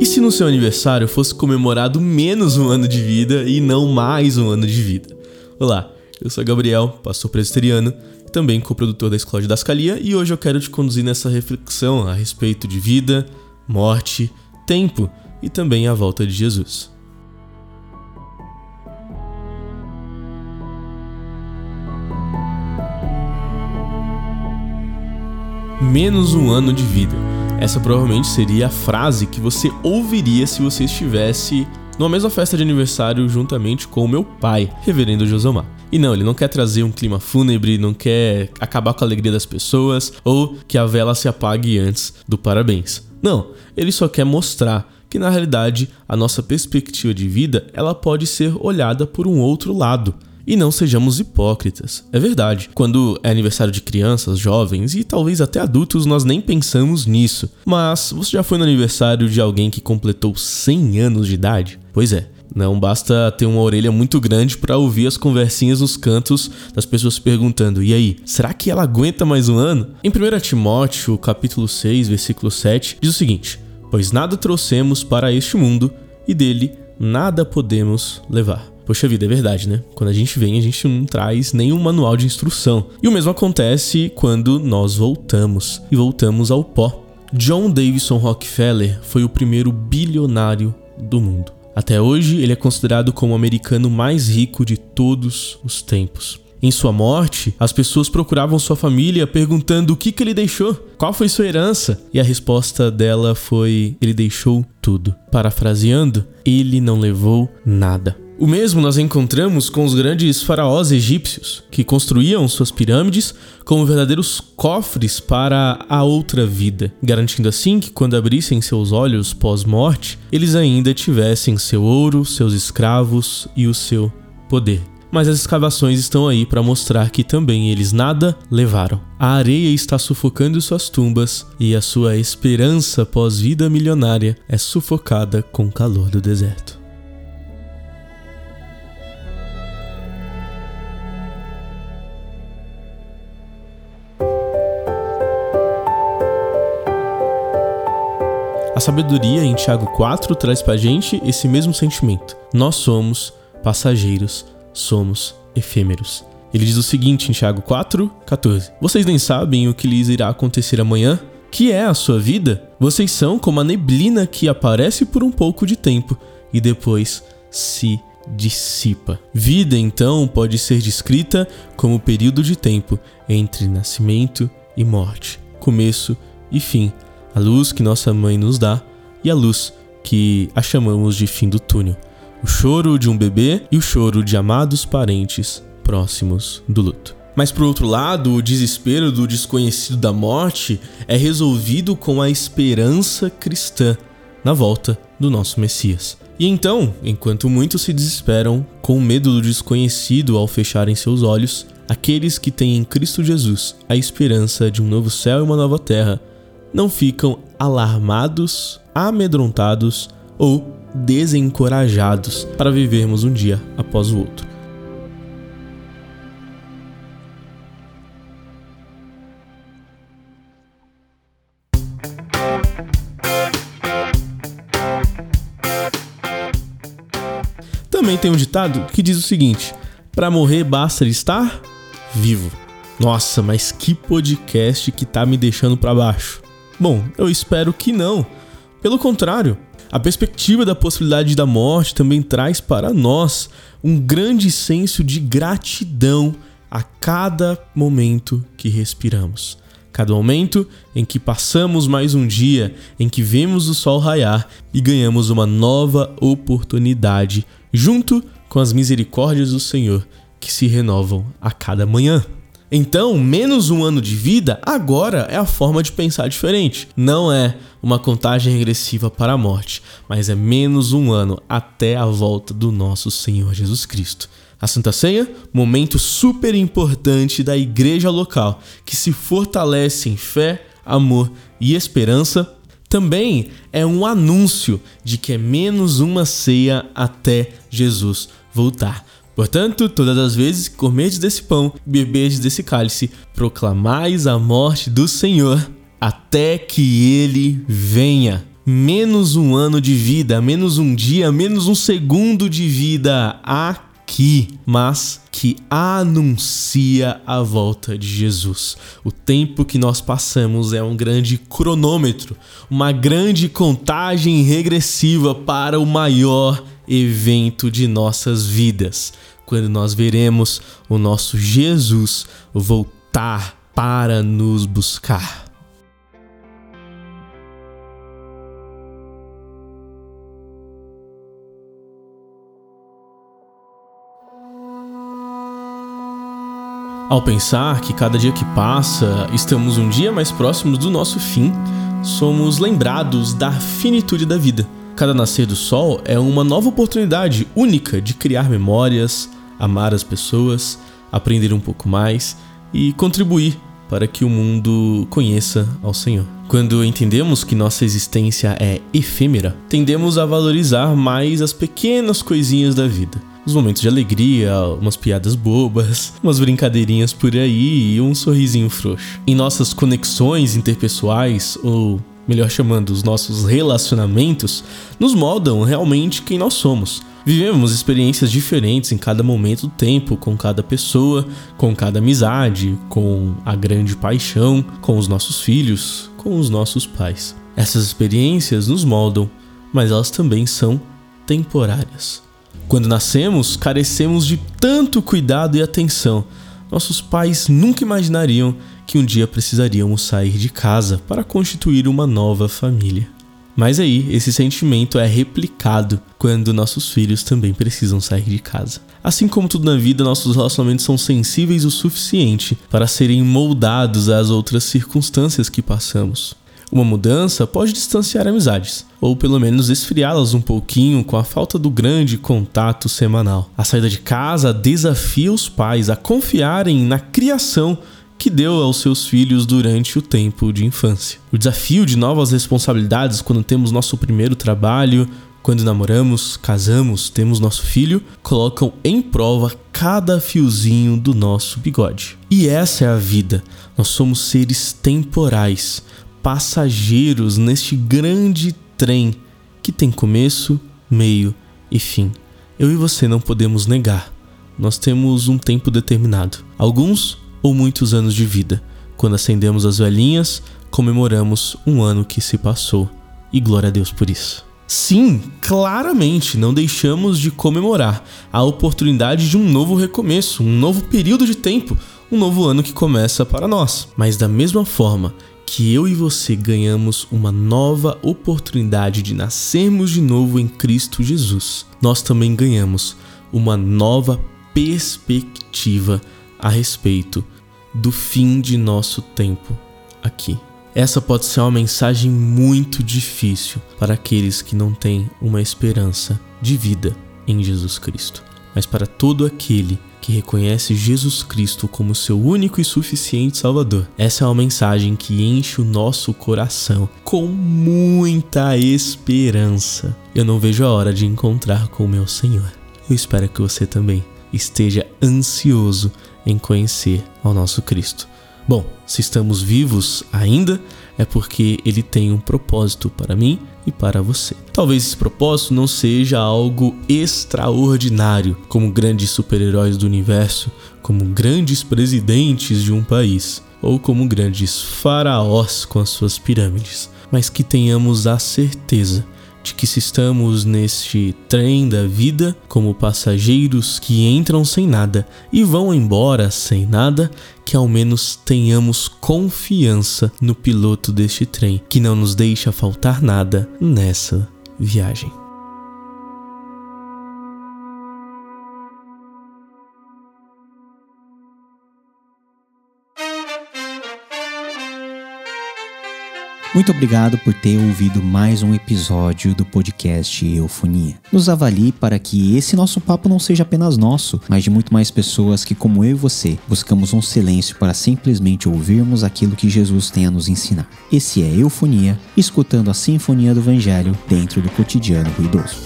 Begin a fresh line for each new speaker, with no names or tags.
E se no seu aniversário fosse comemorado menos um ano de vida e não mais um ano de vida? Olá, eu sou Gabriel, pastor presbiteriano, também co-produtor da Escola de Dascalia, e hoje eu quero te conduzir nessa reflexão a respeito de vida, morte, tempo e também a volta de Jesus. Menos um ano de vida. Essa provavelmente seria a frase que você ouviria se você estivesse numa mesma festa de aniversário juntamente com o meu pai, Reverendo Josomar. E não, ele não quer trazer um clima fúnebre, não quer acabar com a alegria das pessoas ou que a vela se apague antes do parabéns. Não, ele só quer mostrar que na realidade a nossa perspectiva de vida ela pode ser olhada por um outro lado. E não sejamos hipócritas. É verdade, quando é aniversário de crianças, jovens e talvez até adultos, nós nem pensamos nisso. Mas você já foi no aniversário de alguém que completou 100 anos de idade? Pois é, não basta ter uma orelha muito grande para ouvir as conversinhas nos cantos das pessoas perguntando: "E aí, será que ela aguenta mais um ano?". Em 1 Timóteo, capítulo 6, versículo 7, diz o seguinte: "Pois nada trouxemos para este mundo e dele nada podemos levar". Poxa vida, é verdade, né? Quando a gente vem, a gente não traz nenhum manual de instrução. E o mesmo acontece quando nós voltamos e voltamos ao pó. John Davidson Rockefeller foi o primeiro bilionário do mundo. Até hoje, ele é considerado como o americano mais rico de todos os tempos. Em sua morte, as pessoas procuravam sua família perguntando o que, que ele deixou, qual foi sua herança, e a resposta dela foi: ele deixou tudo. Parafraseando, ele não levou nada. O mesmo nós encontramos com os grandes faraós egípcios, que construíam suas pirâmides como verdadeiros cofres para a outra vida, garantindo assim que quando abrissem seus olhos pós-morte, eles ainda tivessem seu ouro, seus escravos e o seu poder. Mas as escavações estão aí para mostrar que também eles nada levaram. A areia está sufocando suas tumbas e a sua esperança pós-vida milionária é sufocada com o calor do deserto. Sabedoria em Tiago 4 traz pra gente esse mesmo sentimento. Nós somos passageiros, somos efêmeros. Ele diz o seguinte em Tiago 4, 14: Vocês nem sabem o que lhes irá acontecer amanhã? Que é a sua vida? Vocês são como a neblina que aparece por um pouco de tempo e depois se dissipa. Vida, então, pode ser descrita como o período de tempo entre nascimento e morte, começo e fim, a luz que nossa mãe nos dá e a luz que a chamamos de fim do túnel, o choro de um bebê e o choro de amados parentes próximos do luto. Mas por outro lado, o desespero do desconhecido da morte é resolvido com a esperança cristã na volta do nosso Messias. E então, enquanto muitos se desesperam com medo do desconhecido ao fecharem seus olhos, aqueles que têm em Cristo Jesus a esperança de um novo céu e uma nova terra não ficam alarmados, amedrontados ou desencorajados para vivermos um dia após o outro. Também tem um ditado que diz o seguinte: para morrer basta estar vivo. Nossa, mas que podcast que tá me deixando para baixo. Bom, eu espero que não. Pelo contrário, a perspectiva da possibilidade da morte também traz para nós um grande senso de gratidão a cada momento que respiramos. Cada momento em que passamos mais um dia, em que vemos o sol raiar e ganhamos uma nova oportunidade, junto com as misericórdias do Senhor que se renovam a cada manhã. Então, menos um ano de vida agora é a forma de pensar diferente. Não é uma contagem regressiva para a morte, mas é menos um ano até a volta do nosso Senhor Jesus Cristo. A Santa Ceia, momento super importante da igreja local, que se fortalece em fé, amor e esperança, também é um anúncio de que é menos uma ceia até Jesus voltar. Portanto, todas as vezes que comerdes desse pão beberdes desse cálice, proclamais a morte do Senhor até que ele venha. menos um ano de vida, menos um dia, menos um segundo de vida aqui, mas que anuncia a volta de Jesus. O tempo que nós passamos é um grande cronômetro, uma grande contagem regressiva para o maior evento de nossas vidas, quando nós veremos o nosso Jesus voltar para nos buscar. Ao pensar que cada dia que passa estamos um dia mais próximos do nosso fim, somos lembrados da finitude da vida. Cada nascer do sol é uma nova oportunidade única de criar memórias, amar as pessoas, aprender um pouco mais e contribuir para que o mundo conheça ao Senhor. Quando entendemos que nossa existência é efêmera, tendemos a valorizar mais as pequenas coisinhas da vida os momentos de alegria, umas piadas bobas, umas brincadeirinhas por aí e um sorrisinho frouxo. Em nossas conexões interpessoais, ou melhor chamando, os nossos relacionamentos, nos moldam realmente quem nós somos. Vivemos experiências diferentes em cada momento do tempo, com cada pessoa, com cada amizade, com a grande paixão, com os nossos filhos, com os nossos pais. Essas experiências nos moldam, mas elas também são temporárias. Quando nascemos, carecemos de tanto cuidado e atenção. Nossos pais nunca imaginariam que um dia precisaríamos sair de casa para constituir uma nova família. Mas aí, esse sentimento é replicado quando nossos filhos também precisam sair de casa. Assim como tudo na vida, nossos relacionamentos são sensíveis o suficiente para serem moldados às outras circunstâncias que passamos. Uma mudança pode distanciar amizades, ou pelo menos esfriá-las um pouquinho com a falta do grande contato semanal. A saída de casa desafia os pais a confiarem na criação que deu aos seus filhos durante o tempo de infância. O desafio de novas responsabilidades quando temos nosso primeiro trabalho, quando namoramos, casamos, temos nosso filho, colocam em prova cada fiozinho do nosso bigode. E essa é a vida. Nós somos seres temporais passageiros neste grande trem que tem começo, meio e fim. Eu e você não podemos negar. Nós temos um tempo determinado, alguns ou muitos anos de vida. Quando acendemos as velhinhas, comemoramos um ano que se passou. E glória a Deus por isso. Sim, claramente não deixamos de comemorar a oportunidade de um novo recomeço, um novo período de tempo, um novo ano que começa para nós. Mas da mesma forma que eu e você ganhamos uma nova oportunidade de nascermos de novo em Cristo Jesus, nós também ganhamos uma nova perspectiva a respeito do fim de nosso tempo aqui. Essa pode ser uma mensagem muito difícil para aqueles que não têm uma esperança de vida em Jesus Cristo, mas para todo aquele que reconhece Jesus Cristo como seu único e suficiente Salvador. Essa é uma mensagem que enche o nosso coração com muita esperança. Eu não vejo a hora de encontrar com o meu Senhor. Eu espero que você também esteja ansioso em conhecer ao nosso Cristo. Bom, se estamos vivos ainda, é porque ele tem um propósito para mim e para você. Talvez esse propósito não seja algo extraordinário, como grandes super-heróis do universo, como grandes presidentes de um país, ou como grandes faraós com as suas pirâmides, mas que tenhamos a certeza de que se estamos neste trem da vida como passageiros que entram sem nada e vão embora sem nada, que ao menos tenhamos confiança no piloto deste trem, que não nos deixa faltar nada nessa viagem.
Muito obrigado por ter ouvido mais um episódio do podcast Eufonia. Nos avalie para que esse nosso papo não seja apenas nosso, mas de muito mais pessoas que, como eu e você, buscamos um silêncio para simplesmente ouvirmos aquilo que Jesus tem a nos ensinar. Esse é Eufonia, escutando a sinfonia do Evangelho dentro do cotidiano ruidoso.